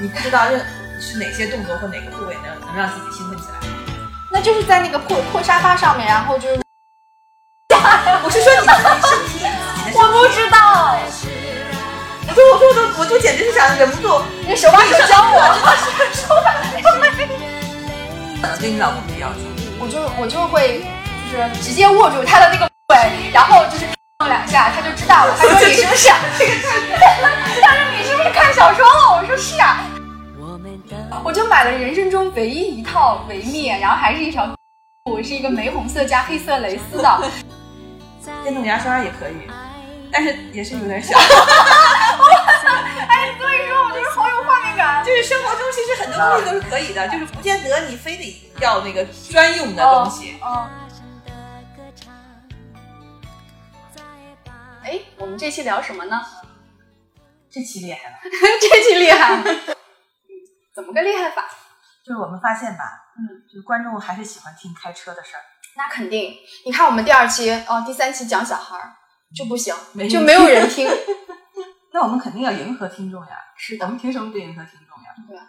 你不知道任是哪些动作或哪个部位能能让自己兴奋起来。那就是在那个破破沙发上面，然后就是 我是说你的身体，我不知道，我说我说我都我就简直是想忍不住，你手把手教我，真的是手把可能 对你老公的要求。我就我就会就是直接握住他的那个腿，然后就是碰两下，他就知道了。他说你是不是？他说你是不是看小说了？我说是啊。我就买了人生中唯一一套维密，然后还是一条，我是一个玫红色加黑色蕾丝的。电动牙刷也可以，但是也是有点小。哎，所以说我就是好有画面感。就是生活中其实很多东西都是可以的，就是不见得你非得要那个专用的东西。嗯。哎，我们这期聊什么呢？这期厉害了，这期厉害。怎么个厉害法？就是我们发现吧，嗯，就是观众还是喜欢听开车的事儿。那肯定。你看我们第二期哦，第三期讲小孩儿就不行，没就没有人听。那我们肯定要迎合听众呀，是的，我们凭什么不迎合听众呀？对啊。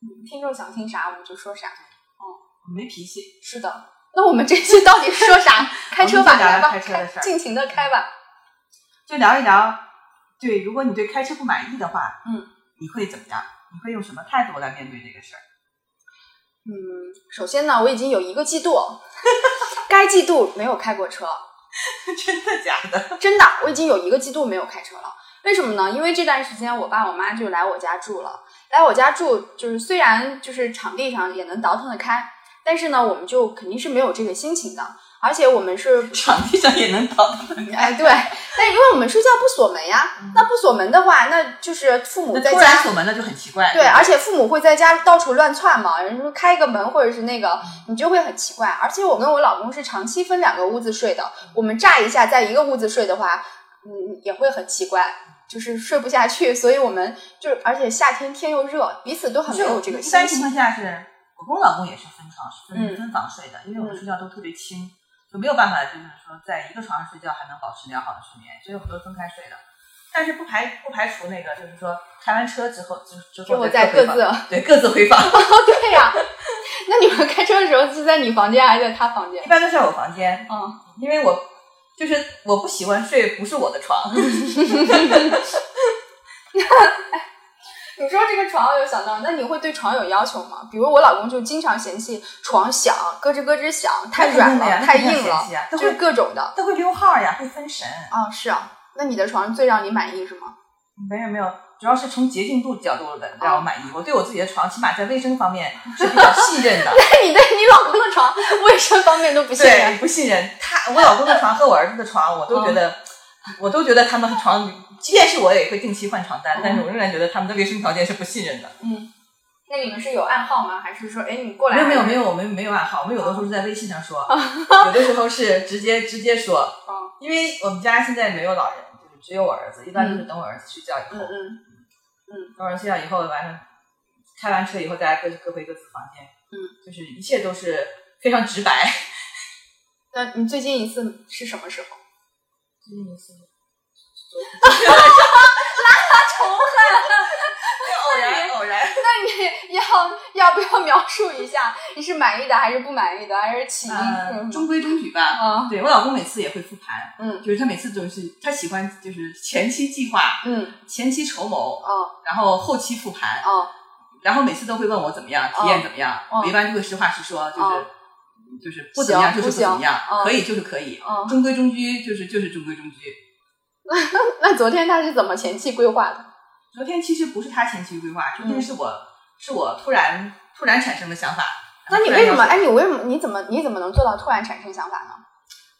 嗯，听众想听啥我们就说啥。我没脾气。是的。那我们这期到底说啥？开车吧，来吧，开车的事儿尽情的开吧。就聊一聊，对，如果你对开车不满意的话，嗯，你会怎么样？你会用什么态度来面对这个事儿？嗯，首先呢，我已经有一个季度，该季度没有开过车，真的假的？真的，我已经有一个季度没有开车了。为什么呢？因为这段时间我爸我妈就来我家住了，来我家住就是虽然就是场地上也能倒腾的开，但是呢，我们就肯定是没有这个心情的。而且我们是 场地上也能倒腾。哎对，但因为我们睡觉不锁门呀，那不锁门的话，那就是父母在家突然锁门了就很奇怪。对，而且父母会在家到处乱窜嘛，人说开个门或者是那个，你就会很奇怪。而且我跟我老公是长期分两个屋子睡的，我们乍一下在一个屋子睡的话，嗯，也会很奇怪，就是睡不下去。所以我们就是，而且夏天天又热，彼此都很没有这个一般情。况下是我跟我老公也是分床是分嗯分房睡的，因为我们嗯睡觉都特别轻，就没有办法就是说在一个床上睡觉还能保持良好的睡眠，所以我们都分开睡的。但是不排不排除那个，就是说开完车之后，之之后之后再各自对各自回房，对呀、那你们开车的时候是在你房间还是在他房间一？般都在我房间，嗯，因为我就是我不喜欢睡不是我的床，你说这个床，我有想到，那你会对床有要求吗？比如我老公就经常嫌弃床响，咯吱咯吱响，太软了，太硬了嫌弃啊，就是会各种的。都会溜号呀，会分神。啊，是啊。那你的床最让你满意是吗？没有没有，主要是从洁净度角度的让哦我满意。我对我自己的床，起码在卫生方面 是比较信任的。那你对你老公的床卫生方面都不信对，任？不信任他，我老公的床和我儿子的床，我都觉得，我都觉得他们床，即便是我也会定期换床单，但是我仍然觉得他们的卫生条件是不信任的。嗯。那你们是有暗号吗？还是说，哎，你过来？没有没有没有，我们没有暗号，我们有的时候是在微信上说，有的时候是直接直接说，嗯因为我们家现在没有老人，就是只有我儿子，一般都是等我儿子睡觉以后，嗯嗯等我儿子睡觉以后，完了开完车以后，大家各各回各自房间，嗯，就是一切都是非常直白。那你最近一次是什么时候？最近一次，仇恨。偶然偶然。那你要要不要描述一下？你是满意的还是不满意的？还是起因呃，中规中矩吧。啊，对我老公每次也会复盘，嗯就是他每次总是他喜欢就是前期计划、嗯前期筹谋，哦然后后期复盘，哦然后每次都会问我怎么样，体验怎么样。哦我一般就会实话实说，就是、哦就是不怎么样就是不怎么样可以就是可以，哦中规中矩就是就是中规中矩。那昨天他是怎么前期规划的？昨天其实不是他前期规划，昨天嗯是我、是我突然突然产生的想法。那你为什么？哎，你为什么？你怎么？你怎么能做到突然产生想法呢？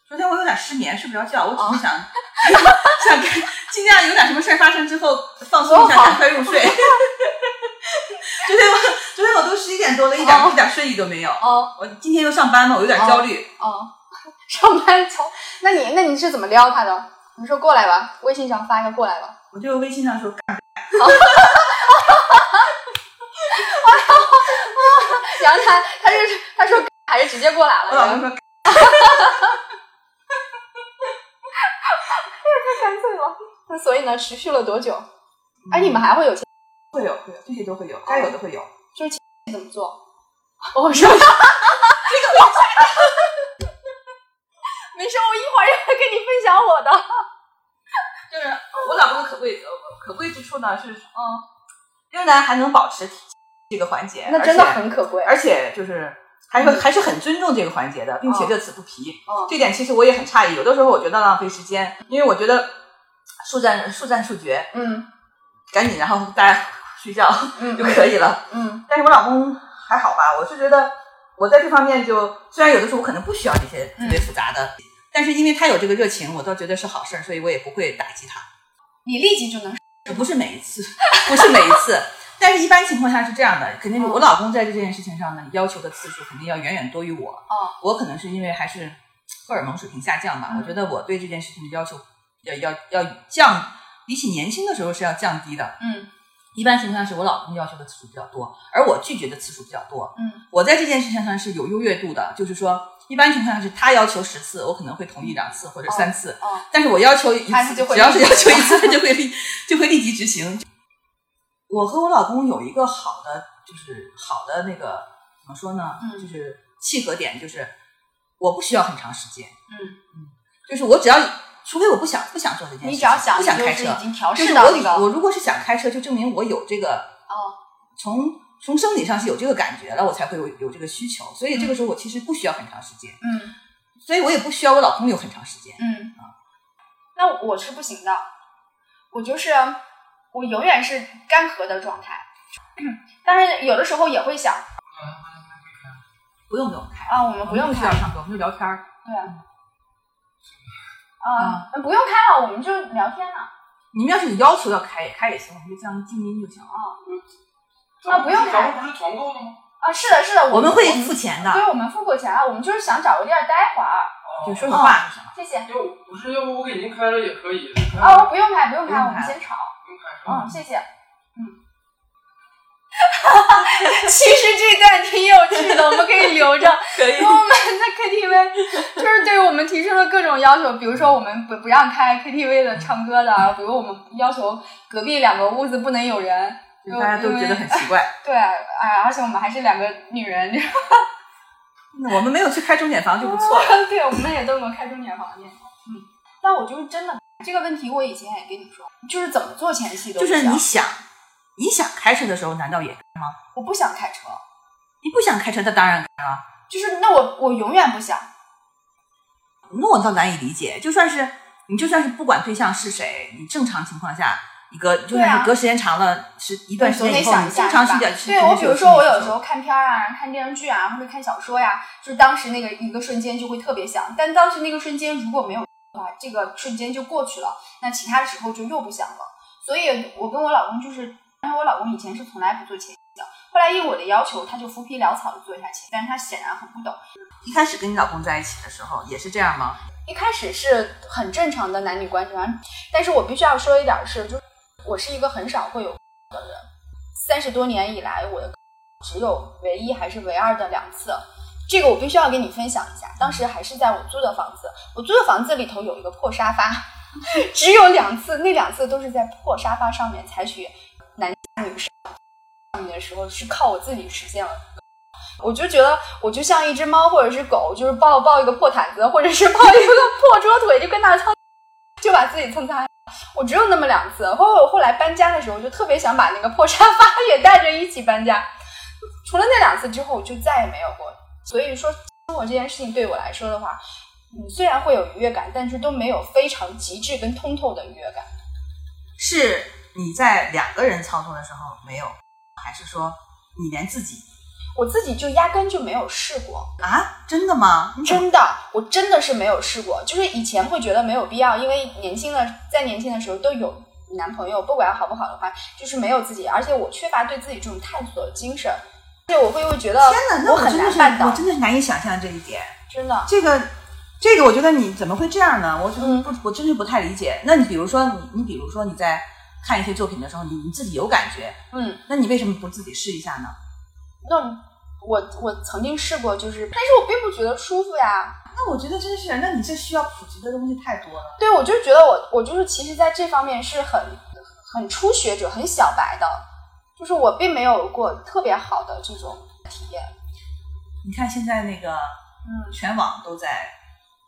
昨天我有点失眠，睡不着觉，我哦只是想、想看尽量有点什么事儿发生之后放松一下，赶快入睡。昨天我昨天我都十一点多了，一点、哦一点睡意都没有。哦我今天又上班嘛，我有点焦虑。哦，上班从那你那你是怎么撩他的？你说过来吧，微信上发一个过来吧。我就微信上说干 然后他他就是他说还是直接过来了，我老公说 太干脆了。那所以呢，持续了多久？哎，你们还会有会有会有这些都会有，该有的会有。怎么做？我说这个没事，我一会儿也会跟你分享我的。就是我老公的可贵呃可贵之处呢是，嗯，仍然还能保持这个环节，那真的很可贵。而且就是还会还是很尊重这个环节的，并且乐此不疲。哦这点其实我也很诧异，有的时候我觉得浪费时间，因为我觉得速战速战速决，嗯赶紧然后大家睡觉嗯就可以了。嗯但是我老公还好吧，我是觉得我在这方面就虽然有的时候我可能不需要这些特别复杂的，但是因为他有这个热情，我倒觉得是好事儿，所以我也不会打击他。你立即就能不是每一次，不是每一次，但是一般情况下是这样的，肯定是嗯我老公在这件事情上呢，要求的次数肯定要远远多于我。哦我可能是因为还是荷尔蒙水平下降吧，嗯我觉得我对这件事情的要求要要要降，比起年轻的时候是要降低的。嗯一般情况下是我老公要求的次数比较多，而我拒绝的次数比较多。嗯我在这件事情上是有优越度的，就是说，一般情况下是他要求十次，我可能会同意两次或者三次，哦但是我要求一次，只要是要求一次，他就会立就会立即执行。我和我老公有一个好的，就是好的那个怎么说呢？嗯就是契合点，就是我不需要很长时间，嗯嗯，就是我只要，除非我不想不想做这件事情，你只要想，不想开车，是已经调就是我我如果是想开车，就证明我有这个哦从从生理上是有这个感觉了，我才会有有这个需求。所以这个时候我其实不需要很长时间，嗯所以我也不需要我老公有很长时间。嗯啊，那我是不行的，我就是我永远是干涸的状态，但是有的时候也会想不用给我开，啊，我们不用开不需要，唱歌，我们就聊天儿。对，啊，那不用开了，我们就聊天了。你们要是有要求要开也开也行，我们就这样静音就行了。啊不用开咱们不是团购的吗？啊，是的，是的，我们会付钱的，对，我们付过钱了，我们就是想找个地儿待会儿。就说说话就行了。谢谢。要不不是，要不我给您开了也可以。开哦，不用开，不用开，我们先吵。不用开嗯，谢谢。嗯。其实这段挺有趣的，我们可以留着。可以因为我们在 KTV 就是对我们提出了各种要求，比如说我们不不让开 KTV 的唱歌的，比如我们要求隔壁两个屋子不能有人，就大家都觉得很奇怪。对，哎呀，而且我们还是两个女人，这那我们没有去开钟点房就不错了。对，我们也都没有开钟点房间。嗯，但我就是真的这个问题，我以前也跟你说，就是怎么做前戏都就是你想，你想开车的时候，难道也开吗？我不想开车，你不想开车，那当然开了。就是那我我永远不想。那我倒难以理解。就算是你，就算是不管对象是谁，你正常情况下，你隔就是隔时间长了，是一段时总间以想一下，经常是吧是点是对我，比如说我有时候候看片儿啊，看电视剧啊，或者看小说呀，就是当时那个一个瞬间就会特别想，但当时那个瞬间如果没有的话，这个瞬间就过去了，那其他的时候就又不想了。所以我跟我老公就是，因为我老公以前是从来不做前戏的，后来应我的要求，他就浮皮潦草的做一下前，但是他显然很不懂。一开始跟你老公在一起的时候也是这样吗？一开始是很正常的男女关系，然后，但是我必须要说一点是，就是我是一个很少会有的人，三十多年以来，我的只有唯一还是唯二的两次，这个我必须要跟你分享一下。当时还是在我租的房子，我租的房子里头有一个破沙发，只有两次，那两次都是在破沙发上面采取男女上面的时候，是靠我自己实现了。我就觉得我就像一只猫或者是狗，就是抱抱一个破毯子，或者是抱一个破桌腿，就跟那蹭，就把自己蹭擦。我只有那么两次。后后来搬家的时候，就特别想把那个破沙发也带着一起搬家。除了那两次之后，我就再也没有过。所以说，生活这件事情对我来说的话，嗯，虽然会有愉悦感，但是都没有非常极致跟通透的愉悦感。是你在两个人操作的时候没有，还是说你连自己我自己就压根就没有试过。啊？真的吗？真的，我真的是没有试过。就是以前会觉得没有必要，因为年轻的在年轻的时候都有男朋友，不管好不好的话，就是没有自己，而且我缺乏对自己这种探索的精神，而且我会会觉得天哪，那我很真的是难办到我，真的是难以想象这一点。真的。这个这个，我觉得你怎么会这样呢？我真嗯不，我真是不太理解。那你比如说，你你比如说你在看一些作品的时候，你你自己有感觉，嗯，那你为什么不自己试一下呢？那我我曾经试过，就是，但是我并不觉得舒服呀。那我觉得真是，那你这需要普及的东西太多了。对，我就觉得我我就是其实在这方面是很很初学者、很小白的。就是我并没有过特别好的这种体验。你看现在那个嗯，全网都在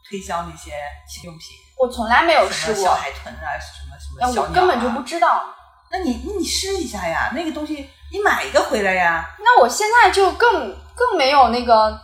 推销那些性用品，我从来没有试过小，海豚啊，什么什哎么小、啊，我根本就不知道。那你那你试一下呀，那个东西你买一个回来呀。那我现在就更更没有那个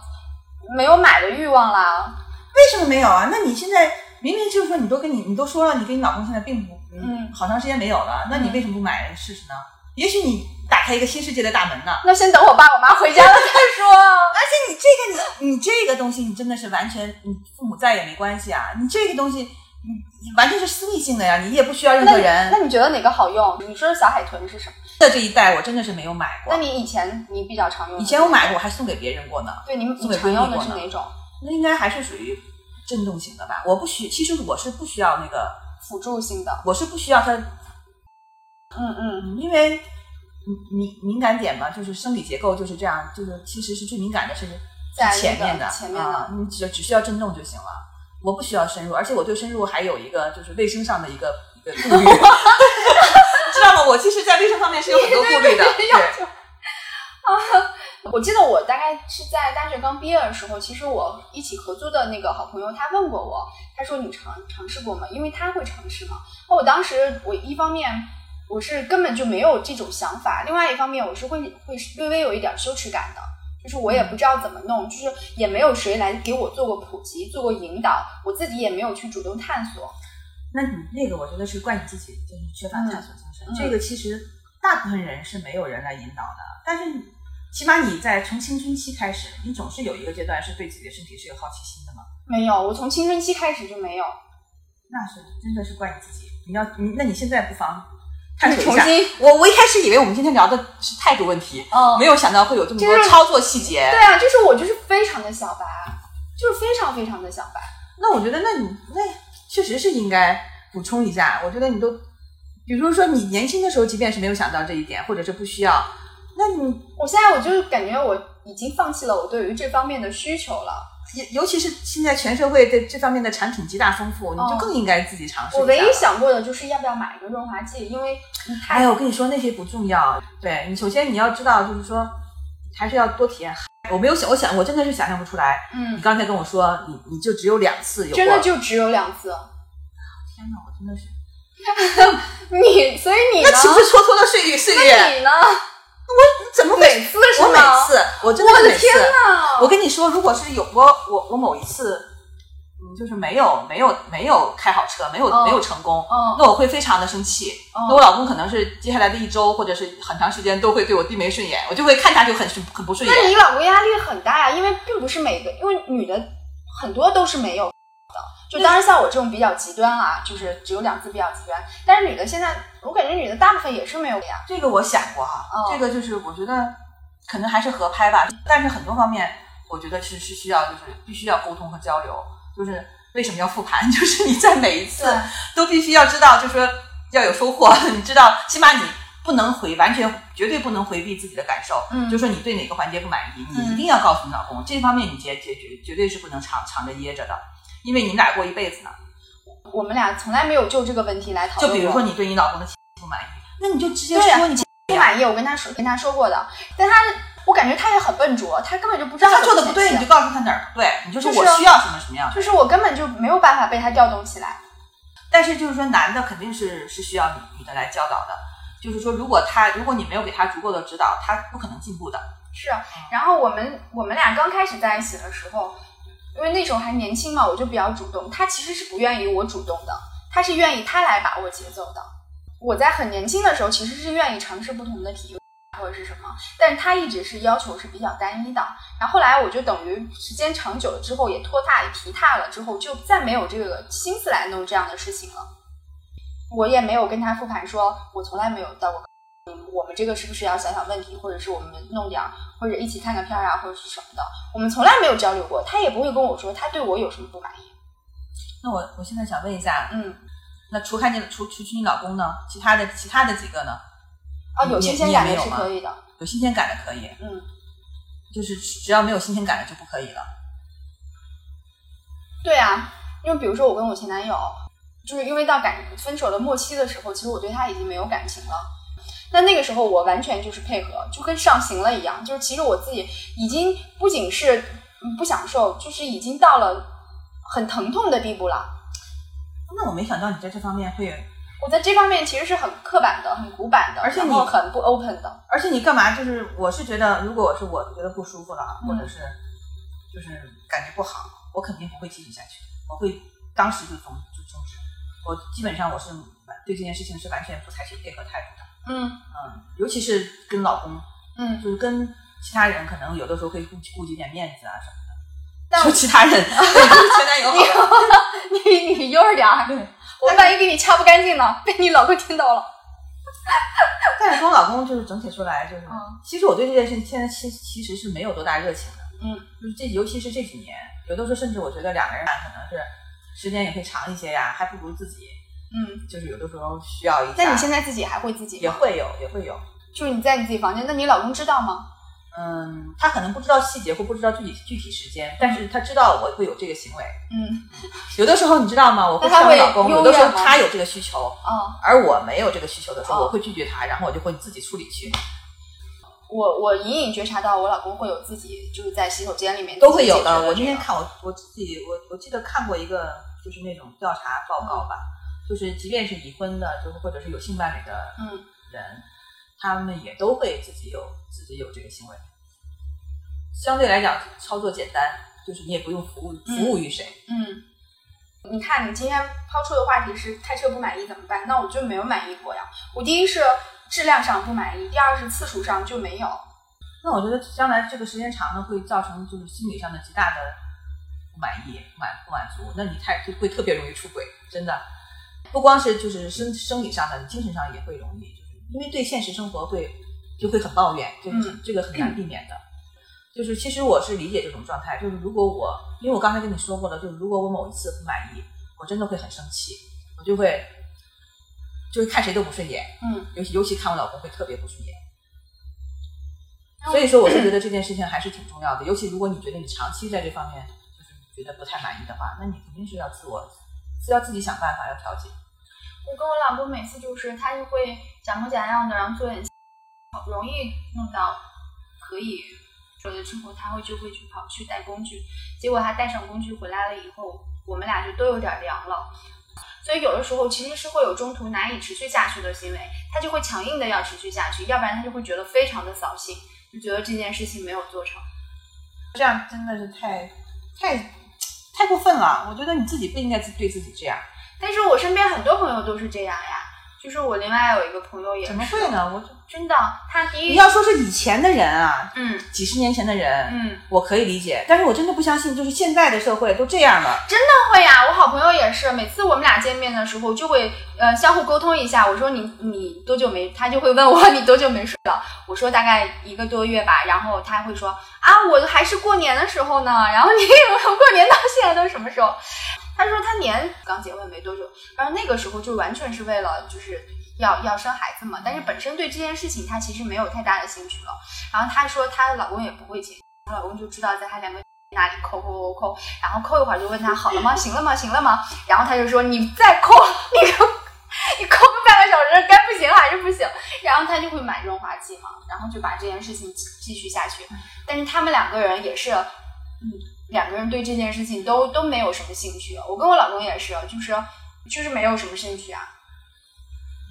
没有买的欲望啦。为什么没有啊？那你现在明明就是说你都跟你你都说了，你跟你老公现在并不嗯好长时间没有了，那你嗯为什么不买试试呢？也许你打开一个新世界的大门呢。那先等我爸我妈回家了再说。而且你这个你你这个东西你真的是完全你父母在也没关系啊，你这个东西你你完全是私密性的呀，你也不需要任何人。那你觉得哪个好用？你说的小海豚是什么？的这一代我真的是没有买过那，你以前你比较常用？以前我买过，我还送给别人过呢。对，你送给你常用的是哪种？那应该还是属于震动型的吧？我不需，其实我是不需要那个，辅助性的。我是不需要它，嗯嗯，嗯，因为敏敏感点嘛，就是生理结构就是这样，就是其实是最敏感的是在是前面的，前面的啊，你只只需要震动就行了。我不需要深入，而且我对深入还有一个就是卫生上的一个一个顾虑，知道吗？我其实，在卫生方面是有很多顾虑的。对要对，我记得我大概是在大学刚毕业的时候，其实我一起合租的那个好朋友，他问过我，他说你尝尝试过吗？因为他会尝试嘛。那我当时我一方面我是根本就没有这种想法，另外一方面我是会会略微有一点羞耻感的。就是我也不知道怎么弄，就是也没有谁来给我做过普及、做过引导，我自己也没有去主动探索。那你那个我觉得是怪你自己，就是缺乏探索精神。嗯这个其实大部分人是没有人来引导的，但是起码你在从青春期开始，你总是有一个阶段是对自己的身体是有好奇心的嘛。没有，我从青春期开始就没有。那是真的是怪你自己。你要你那你现在不妨探索一下。重新，我我一开始以为我们今天聊的是态度问题，嗯没有想到会有这么多操作细节。对啊，就是我就是非常的小白，就是非常非常的小白。那我觉得，那你那确实是应该补充一下。我觉得你都，比如说你年轻的时候，即便是没有想到这一点，或者是不需要，那你我现在我就是感觉我已经放弃了我对于这方面的需求了。尤尤其是现在全社会对这方面的产品极大丰富，你就更应该自己尝试哦我唯一想过的就是要不要买一个润滑剂，因为哎呀，我跟你说那些不重要。对你，首先你要知道，就是说还是要多体验。我没有想，我想我真的是想象不出来。你嗯，刚才跟我说，你你就只有两次有，真的就只有两次。天哪，我真的是，你所以你呢那？岂不是蹉跎了岁月岁那月？你呢？怎么？每次是我每？次，我真的是每次。我的天呐！我跟你说，如果是有我我我某一次，嗯，就是没有没有没有开好车，没有、嗯没有成功，嗯那我会非常的生气。嗯那我老公可能是接下来的一周或者是很长时间都会对我低眉顺眼，我就会看他就很很不顺眼。那你老公压力很大呀，因为并不是每个，因为女的很多都是没有的。就当然像我这种比较极端啊，就是只有两次比较极端，但是女的现在，我感觉女的大部分也是没有的呀。这个我想过哈，哦这个就是我觉得可能还是合拍吧，但是很多方面我觉得是是需要就是必须要沟通和交流，就是为什么要复盘，就是你在每一次都必须要知道，就是说要有收获，你知道，起码你不能回完全绝对不能回避自己的感受，嗯就说你对哪个环节不满意，你嗯一定要告诉你老公，这方面你解解决绝对是不能藏藏着掖着的，因为你们俩过一辈子呢。我们俩从来没有就这个问题来讨论过。就比如说你对你老公的气不满意，那你就直接说你不满意，我跟他说跟他说过的，但他我感觉他也很笨拙，他根本就不知道他做的不对，你就告诉他哪儿不对，你就说就是我需要什么什么样的。就是我根本就没有办法被他调动起来。但是就是说，男的肯定是是需要女女的来教导的。就是说，如果他如果你没有给他足够的指导，他不可能进步的。是啊，然后我们我们俩刚开始在一起的时候，因为那时候还年轻嘛，我就比较主动，他其实是不愿意我主动的，他是愿意他来把握节奏的。我在很年轻的时候其实是愿意尝试不同的体育或者是什么，但是他一直是要求是比较单一的。然后后来我就等于时间长久了之后也拖沓也疲沓了之后，就再没有这个心思来弄这样的事情了。我也没有跟他复盘说，我从来没有到过。嗯，我们这个是不是要想想问题，或者是我们弄点儿，或者一起看个片儿啊，或者是什么的，我们从来没有交流过，他也不会跟我说他对我有什么不满意。那我我现在想问一下，嗯，那除开你除除去你老公呢，其他的其他的几个呢？啊，有新鲜感的是可以的。有新鲜感的可以，嗯，就是只要没有新鲜感的就不可以了。对啊，因为比如说我跟我前男友，就是因为到感分手的末期的时候，其实我对他已经没有感情了。那那个时候我完全就是配合，就跟上刑了一样，就是其实我自己已经不仅是嗯不享受，就是已经到了很疼痛的地步了。那我没想到你在这方面会，我在这方面其实是很刻板的、很古板的，而且你很不 open 的。而且你干嘛？就是我是觉得，如果我是我觉得不舒服了，嗯或者是就是感觉不好，我肯定不会继续下去，我会当时就终就终止。我基本上我是对这件事情是完全不采取配合态度的，嗯嗯，尤其是跟老公，嗯，就是跟其他人可能有的时候会顾顾及点面子啊什么的。但说其他人，前男友好了。你你悠着点儿，我万一给你掐不干净呢，被你老公听到了。但是跟我老公就是整体说来，就是、嗯其实我对这件事情现在其其实是没有多大热情的。嗯，就是这尤其是这几年，有的时候甚至我觉得两个人啊，可能是时间也会长一些呀，还不如自己。嗯，就是有的时候需要一下。那你现在自己还会自己？也会有，也会有。就是你在你自己房间，那你老公知道吗？嗯，他可能不知道细节或不知道具体具体时间，但是他知道我会有这个行为。嗯，有的时候你知道吗？我会那他会劝我老公，有的时候他有这个需求，哦，而我没有这个需求的时候，哦我会拒绝他，然后我就会自己处理去。我我隐隐觉察到我老公会有自己就是在洗手间里面都会有的。我今天看我我自己，我我记得看过一个就是那种调查报告吧，就是即便是已婚的，就是或者是有性伴侣的嗯人，他们也都会自己有自己有这个行为。相对来讲，操作简单，就是你也不用服务服务于谁。嗯，你看你今天抛出的话题是开车不满意怎么办？那我就没有满意过呀。我第一是质量上不满意，第二是次数上就没有。那我觉得将来这个时间长了，会造成就是心理上的极大的不满意、不满不满足。那你太就会特别容易出轨，真的。不光是就是生生理上的，你精神上也会容易，就是因为对现实生活会就会很抱怨，就是嗯这个很难避免的。就是其实我是理解这种状态，就是如果我因为我刚才跟你说过了，就是如果我某一次不满意，我真的会很生气，我就会就是看谁都不顺眼，嗯，尤其尤其看我老公会特别不顺眼。所以说，我是觉得这件事情还是挺重要的，尤其如果你觉得你长期在这方面就是觉得不太满意的话，那你肯定是要自我是要自己想办法要调节。我跟我老公每次就是他就会假模假样的，然后做点好不容易弄到可以说的之后，他会就会去跑去带工具，结果他带上工具回来了以后，我们俩就都有点凉了。所以有的时候其实是会有中途难以持续下去的行为，他就会强硬的要持续下去，要不然他就会觉得非常的扫兴，就觉得这件事情没有做成。这样真的是太太太过分了。我觉得你自己不应该对自己这样。但是我身边很多朋友都是这样呀，就是我另外有一个朋友也是，怎么会？呢？我真的，他第一，你要说是以前的人啊，嗯几十年前的人，嗯。我可以理解，但是我真的不相信，就是现在的社会都这样了。真的会呀、我好朋友也是，每次我们俩见面的时候就会呃相互沟通一下。我说你你多久没？他就会问我你多久没睡了？我说大概一个多月吧。然后他会说啊，我还是过年的时候呢。然后你 我说过年到现在都什么时候？他说他年刚结婚没多久，然后那个时候就完全是为了就是要要生孩子嘛。但是本身对这件事情他其实没有太大的兴趣了。然后她说她老公也不会剪，她老公就知道在她两个那里抠抠抠抠，然后抠一会儿就问她好了吗？行了吗？行了吗？然后她就说你再抠，你抠你抠个半个小时，该不行还是不行。然后她就会买润滑剂嘛，然后就把这件事情继继续下去。但是他们两个人也是，嗯，两个人对这件事情都都没有什么兴趣。我跟我老公也是，就是就是没有什么兴趣啊。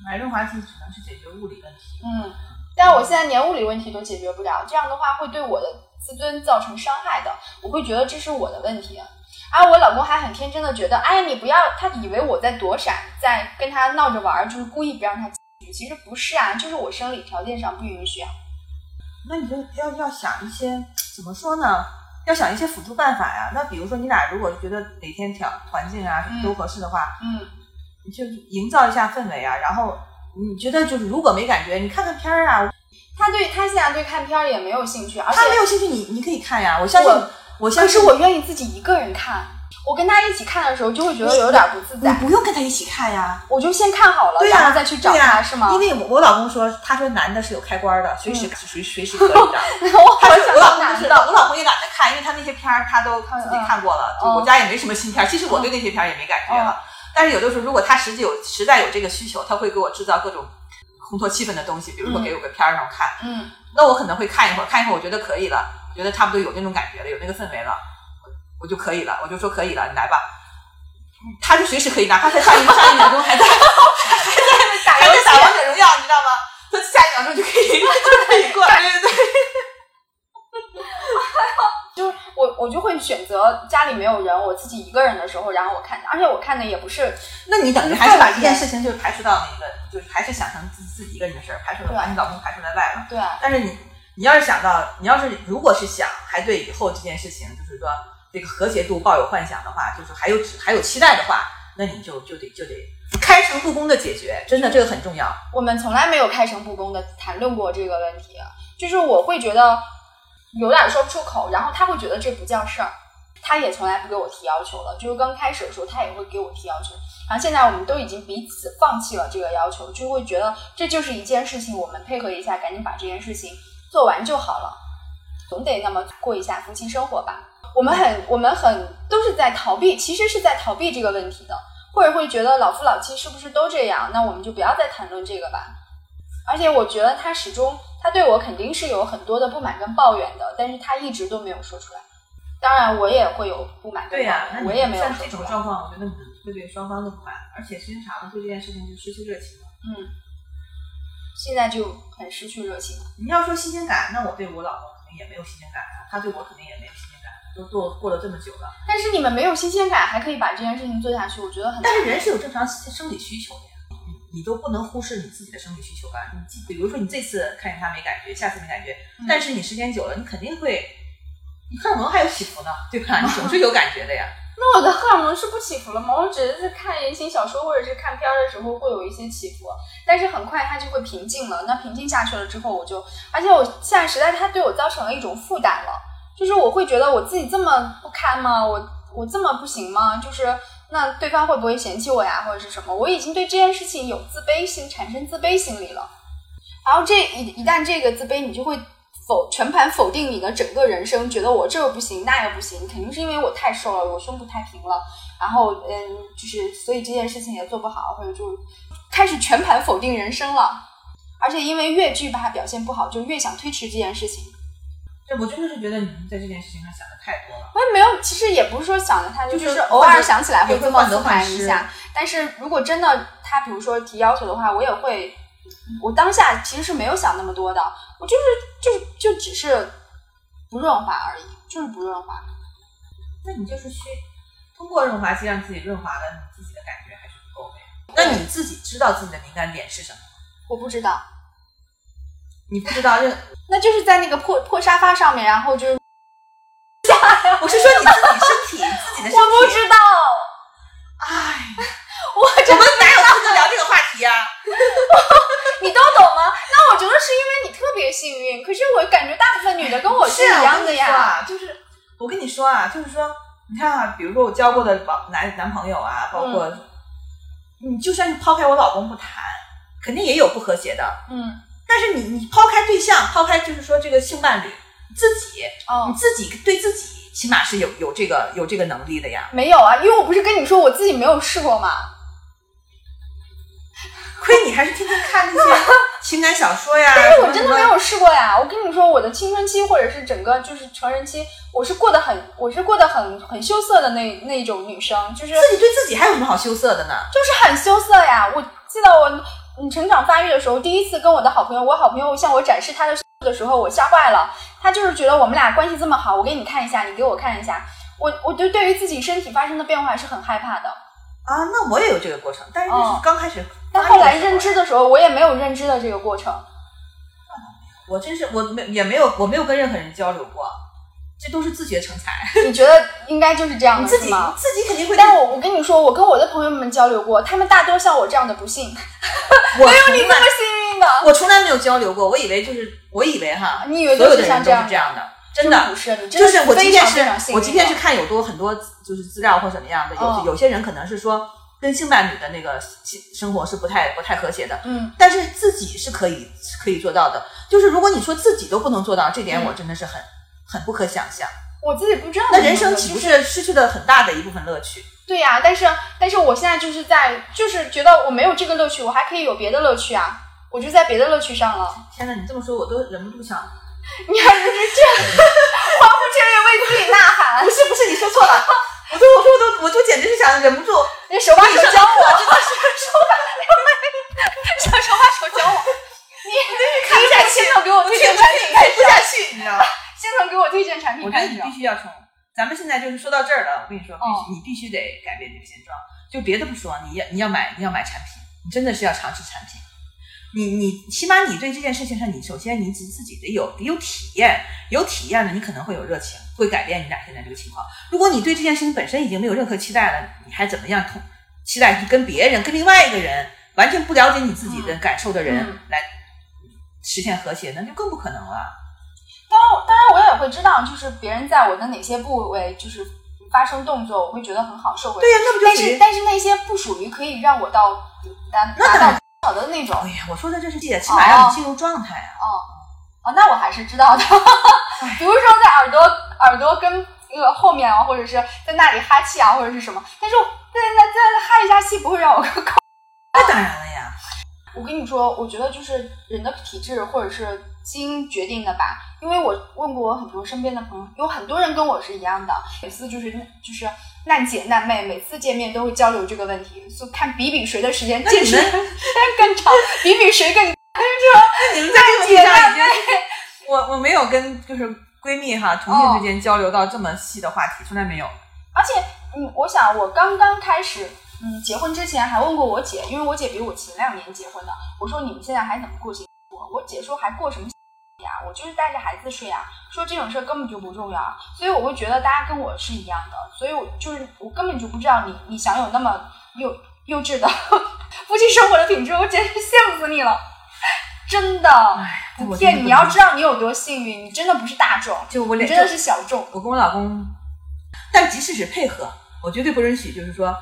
买润滑剂只能去解决物理问题。嗯，但我现在连物理问题都解决不了，这样的话会对我的自尊造成伤害的。我会觉得这是我的问题。而我老公还很天真的觉得，哎，你不要，他以为我在躲闪，在跟他闹着玩儿，就是故意不让他进去。其实不是啊，就是我生理条件上不允许啊。那你就要要想一些怎么说呢？要想一些辅助办法呀。那比如说你俩如果觉得哪天条环境啊什么都合适的话，嗯你就营造一下氛围啊。然后你觉得就是如果没感觉，你看看片儿啊。他对他现在对看片儿也没有兴趣，而且他没有兴趣，你你可以看呀。我相信，我我相信可是我愿意自己一个人看。我跟他一起看的时候，就会觉得有点不自在你在。不用跟他一起看呀。我就先看好了，对呀、然后再去找他，是吗？因为我我老公说，他说男的是有开关的，随时随随时可以的。我好他说想我老公不是，当男的。我老公也懒得看，因为他那些片儿他都自己看过了，我家也没什么新片儿。其实我对那些片儿也没感觉了，但是有的时候如果他实际有实在有这个需求，他会给我制造各种烘托气氛的东西，比如说给我个片儿让我看，嗯那我可能会看一会儿，看一会儿我觉得可以了，觉得差不多有那种感觉了，有那个氛围了，我我就可以了，我就说可以了，你来吧。他就随时可以，哪怕他上一上一秒钟还在 还在打王者荣耀，你知道吗？他下一秒钟就可以 就可以过来，对对对。就是我我就会选择家里没有人，我自己一个人的时候，然后我看，而且我看的也不是那你等于还是把这件事情就排除到那个，就是还是想成自自己一个人的事儿，排除了把你老公排除在外了。对啊但是你你要是想到，你要是如果是想还对以后这件事情，就是说这个和谐度抱有幻想的话，就是还有还有期待的话，那你就就得就得开诚布公的解决，真的这个很重要。我们从来没有开诚布公的谈论过这个问题，就是我会觉得有点说不出口，然后他会觉得这不叫事儿，他也从来不给我提要求了。就是刚开始的时候，他也会给我提要求，然后现在我们都已经彼此放弃了这个要求，就会觉得这就是一件事情，我们配合一下，赶紧把这件事情做完就好了，总得那么过一下夫妻生活吧。我们很我们很都是在逃避，其实是在逃避这个问题的，或者会觉得老夫老妻是不是都这样？那我们就不要再谈论这个吧。而且我觉得他始终，他对我肯定是有很多的不满跟抱怨的，但是他一直都没有说出来。当然，我也会有不满对呀、我也没有像这。种状况，我觉得你会对双方都不满，而且时间长了对这件事情就失去热情了。嗯，现在就很失去热情了。你要说新鲜感，那我对我老公肯定也没有新鲜感啊，他对我肯定也没有新鲜感，都做过了这么久了。但是你们没有新鲜感，还可以把这件事情做下去，我觉得很。但是人是有正常生理需求的呀，你你都不能忽视你自己的生理需求吧？你记，比如说你这次看见他没感觉，下次没感觉，嗯但是你时间久了，你肯定会，你荷尔蒙还有起伏呢，对吧？你总是有感觉的呀。那我的荷尔蒙是不起伏了吗？我只是在看言情小说或者是看片儿的时候会有一些起伏，但是很快它就会平静了。那平静下去了之后，我就，而且我现在实在它对我造成了一种负担了，就是我会觉得我自己这么不堪吗？我我这么不行吗？就是那对方会不会嫌弃我呀，或者是什么？我已经对这件事情有自卑心，产生自卑心理了。然后这一一旦这个自卑，你就会否全盘否定你的整个人生，觉得我这又不行，那又不行，肯定是因为我太瘦了，我胸部太平了，然后嗯，就是所以这件事情也做不好，或者就开始全盘否定人生了。而且因为越惧怕表现不好，就越想推迟这件事情。这我真的是觉得你在这件事情上想的太多了。我也没有，其实也不是说想的太多就是是偶尔想起来会这么患得复盘一下。但是如果真的他比如说提要求的话，我也会，我当下其实是没有想那么多的，我就是就就只是不润滑而已，就是不润滑。那你就是去通过润滑剂让自己润滑了，你自己的感觉还是不够的。那你自己知道自己的敏感点是什么？我不知道，你不知道就，那就是在那个破破沙发上面，然后就是 我是说你自己身体，自己的身体。我不知道，哎，我们哪有资格聊这个话题啊、你都懂吗？那我觉得是因为你特别幸运，可是我感觉大部分女的跟我是一啊样的呀。啊，就是我跟你说啊，就是说，你看啊，比如说我交过的老男男朋友啊，包括、你就算是抛开我老公不谈，肯定也有不和谐的。嗯，但是你你抛开对象，抛开就是说这个性伴侣，你自己哦你，自己对自己起码是有有这个有这个能力的呀。没有啊，因为我不是跟你说我自己没有试过吗？亏你还是天天看那些情感小说呀，但是我真的没有试过呀！我跟你说，我的青春期或者是整个就是成人期，我是过得很，我是过得很很羞涩的那那种女生，就是自己对自己还有什么好羞涩的呢？就是很羞涩呀。我记得我嗯成长发育的时候，第一次跟我的好朋友，我好朋友向我展示他的的时候，我吓坏了。他就是觉得我们俩关系这么好，我给你看一下，你给我看一下。我我对对于自己身体发生的变化是很害怕的。啊，那我也有这个过程，但是是刚开始。但后来认知，的时候，我也没有认知的这个过程。我真是我没也没有我没有跟任何人交流过，这都是自学成才。你觉得应该就是这样的，你自己是吗？自己肯定会。但我我跟你说，我跟我的朋友们交流过，他们大多像我这样的不幸，我 没有你那么幸运的。我从来没有交流过，我以为就是我以为哈，你以为所有的人都是这样的，真的。不是，你真的就是我即非便是我今天是看有多很多就是资料或怎么样的，有、哦有些人可能是说跟性伴侣的那个性生活是不太不太和谐的，嗯，但是自己是可以可以做到的。就是如果你说自己都不能做到，这点嗯我真的是很、很不可想象。我自己不知道那人生岂不是失去了很大的一部分乐趣？对呀、但是但是我现在就是在就是觉得我没有这个乐趣，我还可以有别的乐趣啊。我就在别的乐趣上了。天呐，你这么说我都忍不住想，你还是这样，欢呼雀跃为自己呐喊 不。是不是，你说错了，我都我说我都我都简直是想忍不住，你手把手教我，真的是手把想手把手教我。你你一在心疼给我推荐产品开始不，下去，你知道吗？心我推荐产品我觉得你。必须要从，咱们现在就是说到这儿了，我跟你说，必哦须、你必须得改变这个现状。就别的不说，你要你要买你要买产品，你真的是要尝试产品。你你起码你对这件事情上，你首先你自自己得有得有体验，有体验了，你可能会有热情，会改变你俩现在这个情况。如果你对这件事情本身已经没有任何期待了，你还怎么样同期待去跟别人跟另外一个人完全不了解你自己的感受的人嗯来实现和谐，那就更不可能了。当然，当然我也会知道，就是别人在我的哪些部位就是发生动作，我会觉得很好，受回。对呀、那不就但是但是那些不属于可以让我到达达到好的那种哎呀，我说的这是起码让你进入状态啊。哦哦，那我还是知道的。比如说在耳朵耳朵跟那个后面啊，或者是在那里哈气啊，或者是什么，但是在那在哈一下气不会让我 高。那当然了呀，我跟你说，我觉得就是人的体质或者是基因决定的吧。因为我问过我很多身边的朋友，有很多人跟我是一样的，每次就是就是难姐难妹，每次见面都会交流这个问题，就看比比谁的时间坚持那你们更长，比比谁更 你们在这个姐问题上已经难，我我没有跟就是闺蜜哈同性之间交流到这么细的话题，从来没有。而且，嗯，我想我刚刚开始，嗯，结婚之前还问过我姐，因为我姐比我前两年结婚的。我说你们现在还怎么过幸福？我姐说还过什么呀？我就是带着孩子睡啊。说这种事儿根本就不重要啊。所以我会觉得大家跟我是一样的。所以我就是我根本就不知道你你享有那么幼幼稚的 夫妻生活的品质，我简直羡慕死你了，真的。不骗你，你要知道你有多幸运，你真的不是大众，就我俩真的是小众。我跟我老公，但即使是配合，我绝对不允许，就是说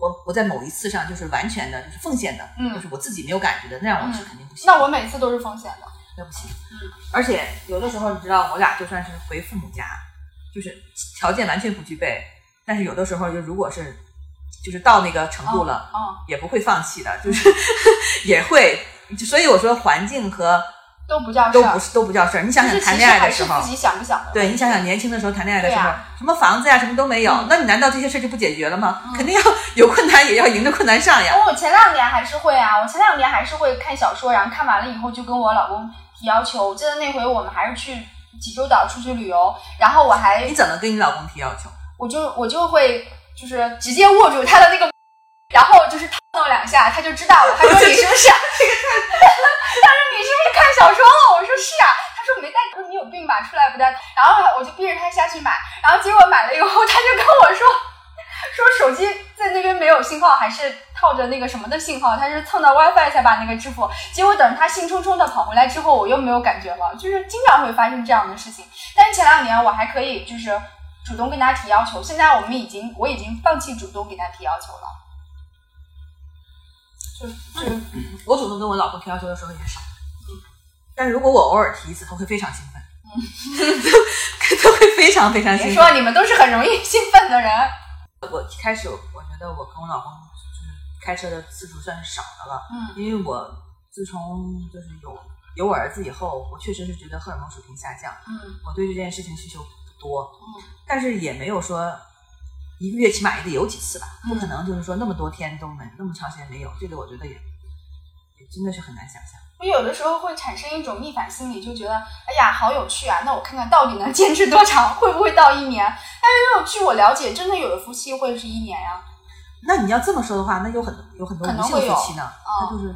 我我在某一次上就是完全的就是奉献的，嗯就是我自己没有感觉的，那样我是肯定不行。那我每次都是奉献的。那不行。嗯，而且有的时候你知道，我俩就算是回父母家，就是条件完全不具备，但是有的时候就如果是就是到那个程度了，嗯，也不会放弃的，就是 也会。所以我说环境和都不叫事儿都不。是都不叫事儿。你想想谈恋爱的时候自，己想不想的。对你想想年轻的时候谈恋爱的时候，什么房子呀什么都没有，嗯那你难道这些事儿就不解决了吗？嗯肯定要有困难也要迎着困难上呀。我前两年还是会啊，我前两年还是会看小说，然后看完了以后就跟我老公提要求。我记得那回我们还是去济州岛出去旅游，然后我还你怎么跟你老公提要求？我就我就会就是直接握住他的那个，然后就是烫了两下，他就知道了。他说你是不是？他说你是不是看小说了？我说是啊。他说没带，我说你有病吧？出来不带。然后我就逼着他下去买，然后结果买了以后，他就跟我说。说手机在那边没有信号，还是套着那个什么的信号，他是蹭到 WiFi 才把那个支付。结果等他兴冲冲的跑回来之后，我又没有感觉了，就是经常会发生这样的事情。但是前两年我还可以就是主动跟他提要求，现在我们已经我已经放弃主动给他提要求了。就是我主动跟我老公提要求的时候也少，但是如果我偶尔提一次，他会非常兴奋，他会非常非常兴奋。别说你们都是很容易兴奋的人，我一开始我觉得我跟我老公就是开车的次数算是少的了，嗯因为我自从就是有有我儿子以后，我确实是觉得荷尔蒙水平下降，嗯。我对这件事情需求不多，嗯。但是也没有说一个月起码也得有几次吧，嗯不可能就是说那么多天都没那么长时间没有，这个我觉得也也真的是很难想象。我有的时候会产生一种逆反心理，就觉得哎呀好有趣啊，那我看看到底能坚持多长，会不会到一年？但是据我了解，真的有的夫妻会是一年呀、那你要这么说的话，那有很多有很多无性可能会有夫妻呢，他就是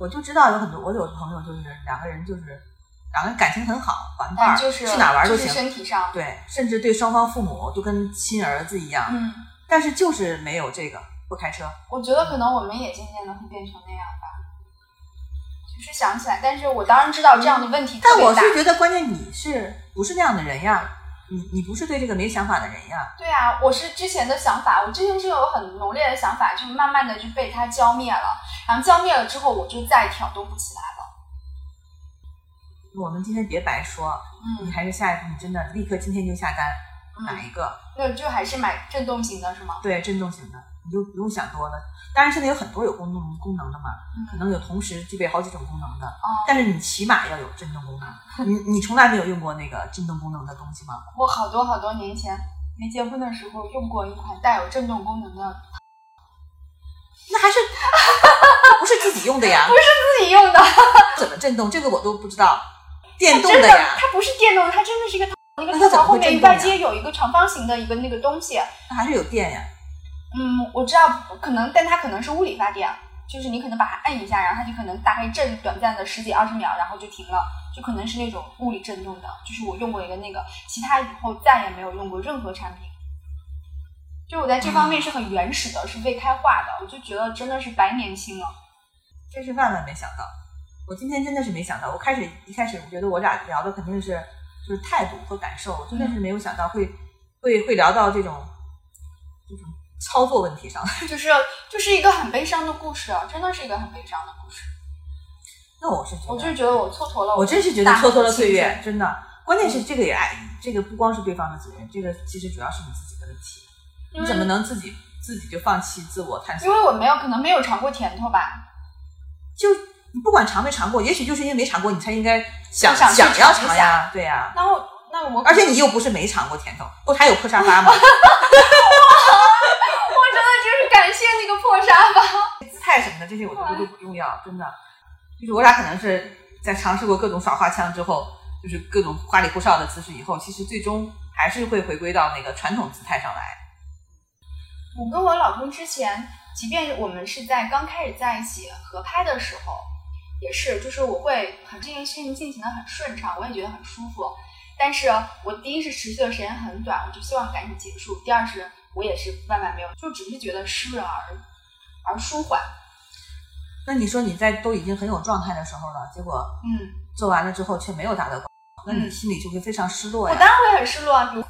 我就知道有很多，我有的朋友就是两个人就是两个人感情很好，玩伴儿，就是去哪儿玩儿就是都行，身体上，对，甚至对双方父母就跟亲儿子一样，嗯，但是就是没有这个不开车。我觉得可能我们也渐渐的会变成那样吧。就是想起来，但是我当然知道这样的问题。但我是觉得关键你是不是那样的人呀？你你不是对这个没想法的人呀？对啊，我是之前的想法，我之前是有很浓烈的想法，就慢慢的就被它浇灭了，然后浇灭了之后，我就再挑动不起来了。我们今天别白说，你嗯，还是下一步你真的立刻今天就下单，哪嗯，一个？那就还是买震动型的是吗？对，震动型的，你就不用想多了。当然，现在有很多有功能功能的嘛，可嗯能有同时具备好几种功能的，哦，但是你起码要有震动功能。你你从来没有用过那个震动功能的东西吗？我好多好多年前没结婚的时候用过一款带有震动功能的，那还是 不是自己用的呀？不是自己用的，怎么震动？这个我都不知道。电动真的的呀，它不是电动的，它真的是一个那个那它怎么会套槽后面震动呀外接有一个长方形的一个那个东西。那还是有电呀。嗯，我知道可能，但它可能是物理发电，就是你可能把它按一下，然后它就可能大概震短暂的十几二十秒，然后就停了，就可能是那种物理震动的。就是我用过一个那个，其他以后再也没有用过任何产品。就我在这方面是很原始的，是未开化的，我就觉得真的是白年轻了。真是万万没想到，我今天真的是没想到。我开始一开始我觉得我俩聊的肯定是就是态度和感受，我真的是没有想到会会会聊到这种这种操作问题上。就是就是一个很悲伤的故事，啊真的是一个很悲伤的故事。那我是觉得，我就是觉得我蹉跎了，我真是觉得蹉跎了岁月，真的。关键是这个也爱，这个不光是对方的责任，这个其实主要是你自己的问题。你怎么能自己自己就放弃自我探索？因为我没有可能没有尝过甜头吧，就你不管尝没尝过，也许就是因为没尝过，你才应该想想想要尝呀，对呀。然后那我而且你又不是没尝过甜头，不还有破沙发吗？我真的就是感谢那个破沙发。姿态什么的这些我觉得都不重要，真的。就是我俩可能是在尝试过各种耍花枪之后，就是各种花里胡哨的姿势以后，其实最终还是会回归到那个传统姿态上来。我跟我老公之前，即便我们是在刚开始在一起合拍的时候，也是，就是我会很这件事情进行的很顺畅，我也觉得很舒服。但是我第一是持续的时间很短，我就希望赶紧结束；第二是我也是万万没有，就只是觉得湿润而而舒缓。那你说你在都已经很有状态的时候了，结果嗯，做完了之后却没有达到那你嗯心里就会非常失落呀。我当然会很失落啊。比如，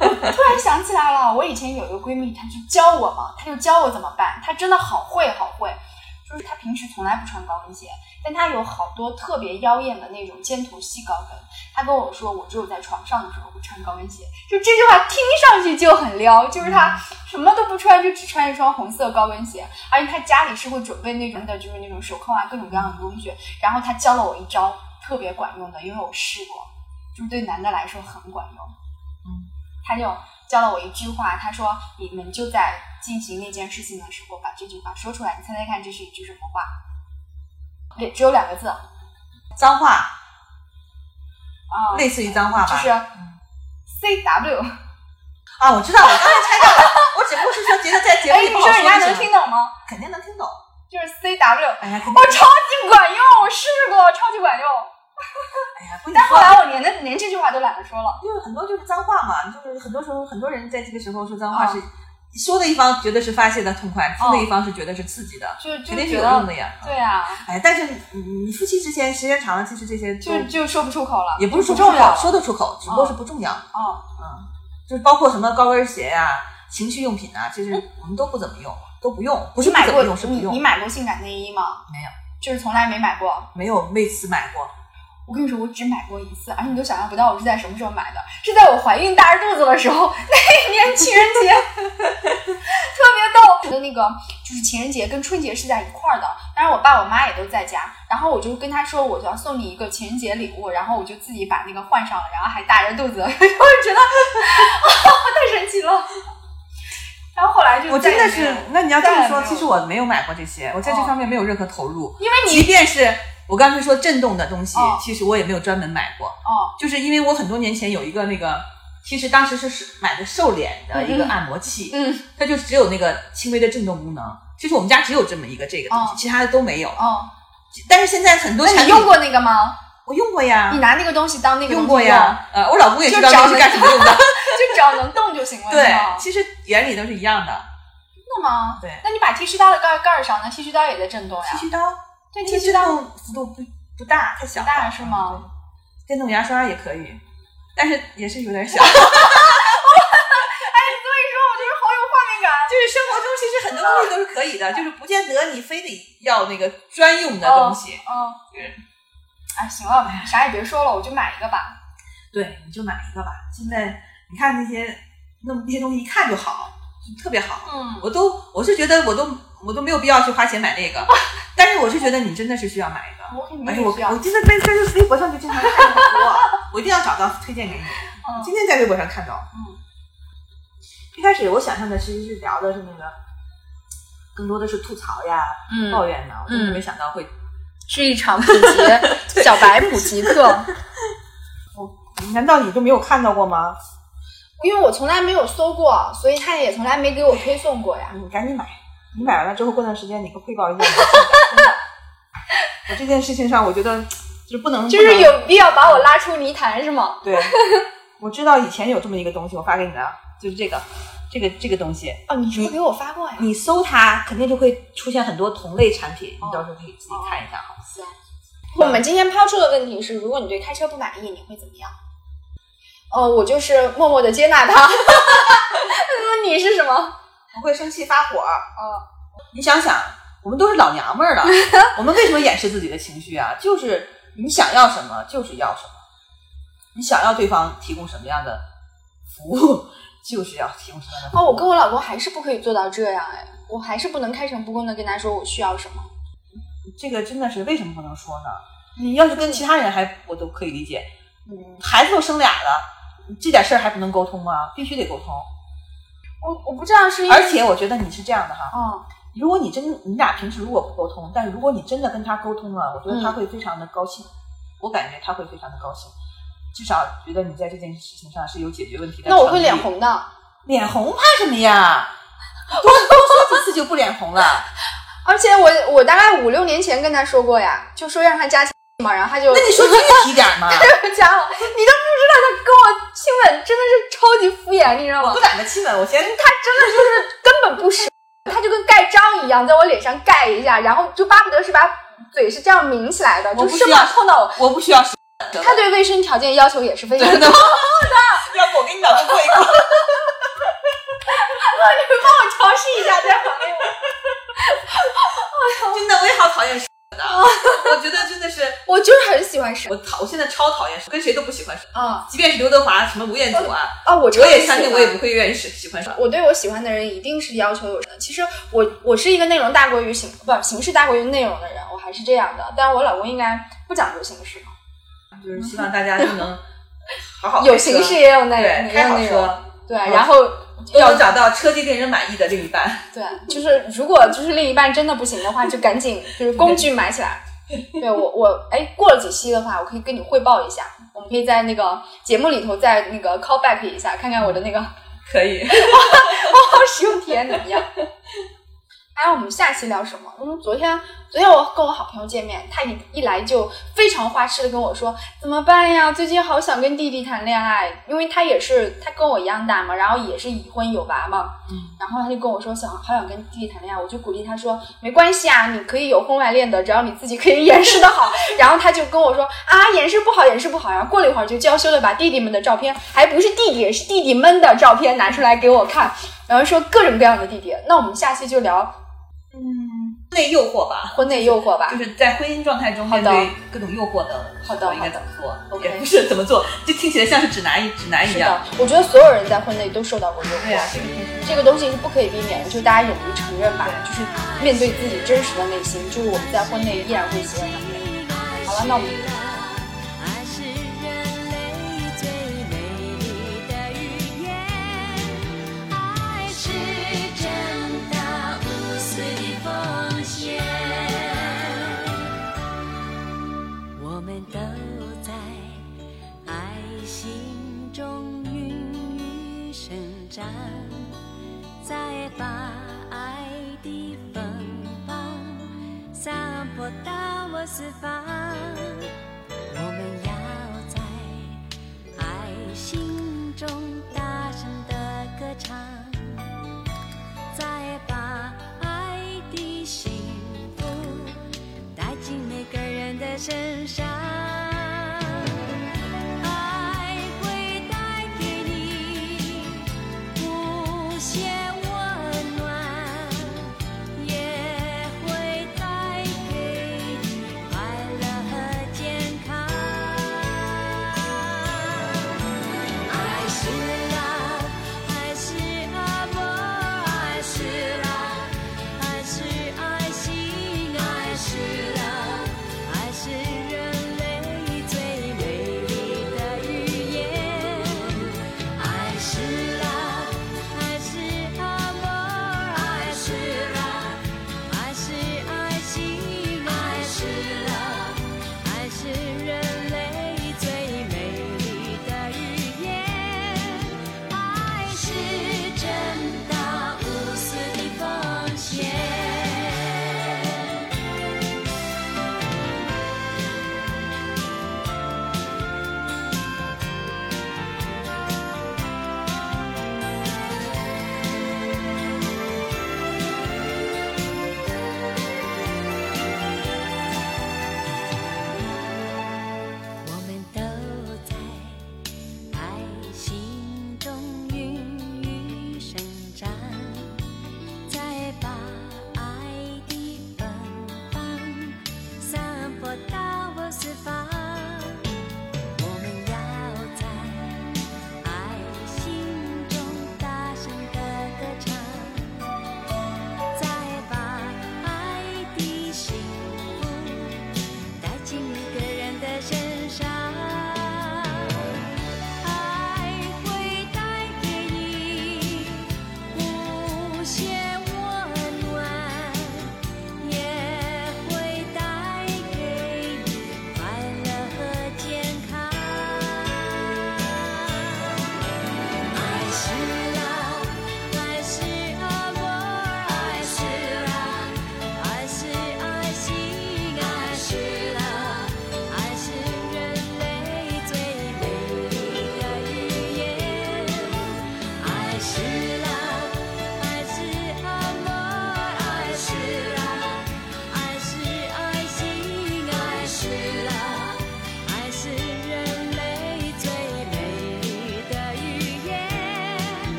我突然想起来了，我以前有一个闺蜜，她就教我嘛，她就教我怎么办。她真的好会好会，就是他平时从来不穿高跟鞋，但他有好多特别妖艳的那种尖头细高跟。他跟我说，我只有在床上的时候会穿高跟鞋。就这句话听上去就很撩，就是他什么都不穿，就只穿一双红色高跟鞋，而且他家里是会准备那种的，就是那种手铐啊，各种各样的工具。然后他教了我一招特别管用的，因为我试过。就是对男的来说很管用。嗯，他就教了我一句话，他说：“你们就在进行那件事情的时候，把这句话说出来。你猜猜看，这是一句什么话？对，只有两个字啊、脏话啊，类似于脏话吧？就是 C W。啊，我知道，我刚才猜到了，我只不过是说觉得在节目哎，里不好你说人家能听懂吗？肯定能听懂。就是 C W。哎呀，肯定哦，超级管用，我试过，超级管用。哎呀，但后来我连那连这句话都懒得说了。因为很多就是脏话嘛，就是很多时候很多人在这个时候说脏话哦是、说的一方觉得是发泄的痛快，听的一方是觉得是刺激的，就就肯定是觉得有用的呀。对啊，哎，但是你你夫妻之间时间长了，其实这些就就说不出口了，也不是说不重要说得出口，只不过是不重要。哦，嗯，就是包括什么高跟鞋呀、情趣用品啊，其实我们都不怎么用，都不用，不是买过你用。你买过性感内衣吗？没有，就是从来没买过。没有为此买过。我跟你说，我只买过一次，而且你都想象不到我是在什么时候买的，是在我怀孕大着肚子的时候，那一年情人节，特别逗。的那个就是情人节跟春节是在一块儿的，当然我爸我妈也都在家，然后我就跟他说我就要送你一个情人节礼物，然后我就自己把那个换上了，然后还大着肚子，我就觉得、太神奇了。然后后来就我真的是那你要这么说，其实我没有买过这些，我在这哦方面没有任何投入。因为你即便是我刚才说震动的东西，哦其实我也没有专门买过，哦就是因为我很多年前有一个那个，其实当时是是买的瘦脸的一个按摩器，嗯它就只有那个轻微的震动功能。其实我们家只有这么一个这个东西，哦其他的都没有。哦，但是现在很多产品你用过那个吗？我用过呀你，拿那个东西当那个用过呀。呃，我老公也就知道那是干什么用的。就只要能动就行了。对，其实原理都是一样的。真的吗？对那你把剃须刀的盖盖儿上，那剃须刀也在震动呀剃？须刀，对，这个震剃须刀动幅度不不大，太小了。不大是吗？电动牙刷也可以，但是也是有点小。所以说我就是好有画面感。就是生活中其实很多东西都是可以的，就是不见得你非得要那个专用的东西。嗯，对哎，行了，啥也别说了，我就买一个吧。对，你就买一个吧。现在你看那些弄那些东西一看就好，就特别好。嗯，我都我是觉得我都我都没有必要去花钱买那个，但是我是觉得你真的是需要买一个。我肯定而且我需要我今天在在微博上就经常看到过，我一定要找到推荐给你。嗯今天在微博上看到，嗯，一开始我想象的其实是聊的是那个，更多的是吐槽呀、嗯抱怨呐，我真的嗯没想到会。是一场普及小白普及课，我难道你就没有看到过吗？因为我从来没有搜过，所以他也从来没给我推送过呀。你赶紧买，你买完了之后过段时间你给我汇报一下。我这件事情上，我觉得就是不能，就是有必要把我拉出泥潭是吗？对，我知道以前有这么一个东西，我发给你的，就是这个，这个这个东西，哦，你是不是给我发过呀？你搜它肯定就会出现很多同类产品，哦你到时候可以自己看一下哈。行。我们今天抛出的问题是：如果你对开车不满意，你会怎么样？哦，我就是默默的接纳他。那 么你是什么？不会生气发火。哦，你想想，我们都是老娘们儿了，我们为什么掩饰自己的情绪啊？就是你想要什么就是要什么，你想要对方提供什么样的服务，就是要提供什么样的服务。哦，我跟我老公还是不可以做到这样哎，我还是不能开诚布公的跟他说我需要什么。这个真的是为什么不能说呢？你要是跟其他人还我都可以理解，嗯，孩子都生俩了，这点事儿还不能沟通吗？必须得沟通。我我不知道是因为而且我觉得你是这样的哈，哦，如果你真你俩平时如果不沟通，但如果你真的跟他沟通了，我觉得他嗯会非常的高兴，我感觉他会非常的高兴，至少觉得你在这件事情上是有解决问题的。那我会脸，红的。脸红怕什么呀？多多说几次就不脸红了。而且我我大概五六年前跟他说过呀，就说让他加钱嘛，然后他就那你说具体点嘛，加了，你都不知道他跟我亲吻真的是超级敷衍，你知道吗我不？懒得亲吻，我先他真的就是根本不是，他就跟盖章一样，在我脸上盖一下，然后就巴不得是把嘴是这样抿起来的，就不需要怕碰到我。我不需要他对卫生条件要求也是非常高的？要不我给你老公过一过。你们帮我尝试一下，再还给我。真的，我也好讨厌舌的，我觉得真的是我就是很喜欢舌我讨，我现在超讨厌舌，跟谁都不喜欢舌，啊即便是刘德华、什么吴彦祖啊，啊！我超我也相信我也不会愿意喜喜欢舌。我对我喜欢的人一定是要求有的。其实我我是一个内容大过于形不形式大过于内容的人，我还是这样的。但我老公应该不讲究形式，就是希望大家都能好好 有形式也有内，容，也开好有内容。车，对，然后要找到车技令人满意的另一半。对，就是如果就是另一半真的不行的话，就赶紧就是工具买起来。对我我哎，过了几期的话，我可以跟你汇报一下，我们可以在那个节目里头再那个 call back 一下，看看我的那个 可以，使用体验怎么样。还哎，我们下期聊什么？嗯，昨天昨天我跟我好朋友见面，他一一来就非常花痴的跟我说怎么办呀？最近好想跟弟弟谈恋爱，因为他也是他跟我一样大嘛，然后也是已婚有娃嘛，嗯，然后他就跟我说想好想跟弟弟谈恋爱，我就鼓励他说没关系啊，你可以有婚外恋的，只要你自己可以掩饰的好。然后他就跟我说啊，掩饰不好，掩饰不好。然后过了一会儿就娇羞的把弟弟们的照片，还不是弟弟，是弟弟们的照片拿出来给我看，然后说各种各样的弟弟。那我们下期就聊嗯，内诱惑吧，婚内诱惑吧。就是在婚姻状态中面对各种诱惑的好的应该怎么做 OK 也不是怎么做，就听起来像是指南一指南一是样的。，我觉得所有人在婚内都受到过诱惑对呀，，这个这个东西是不可以避免的，就是大家勇于承认吧，就是面对自己真实的内心，就是我们在婚内依然会喜欢上别人。好了，那我们把爱的芬芳散播到我四方我们要在爱心中大声的歌唱。再把爱的幸福带进每个人的身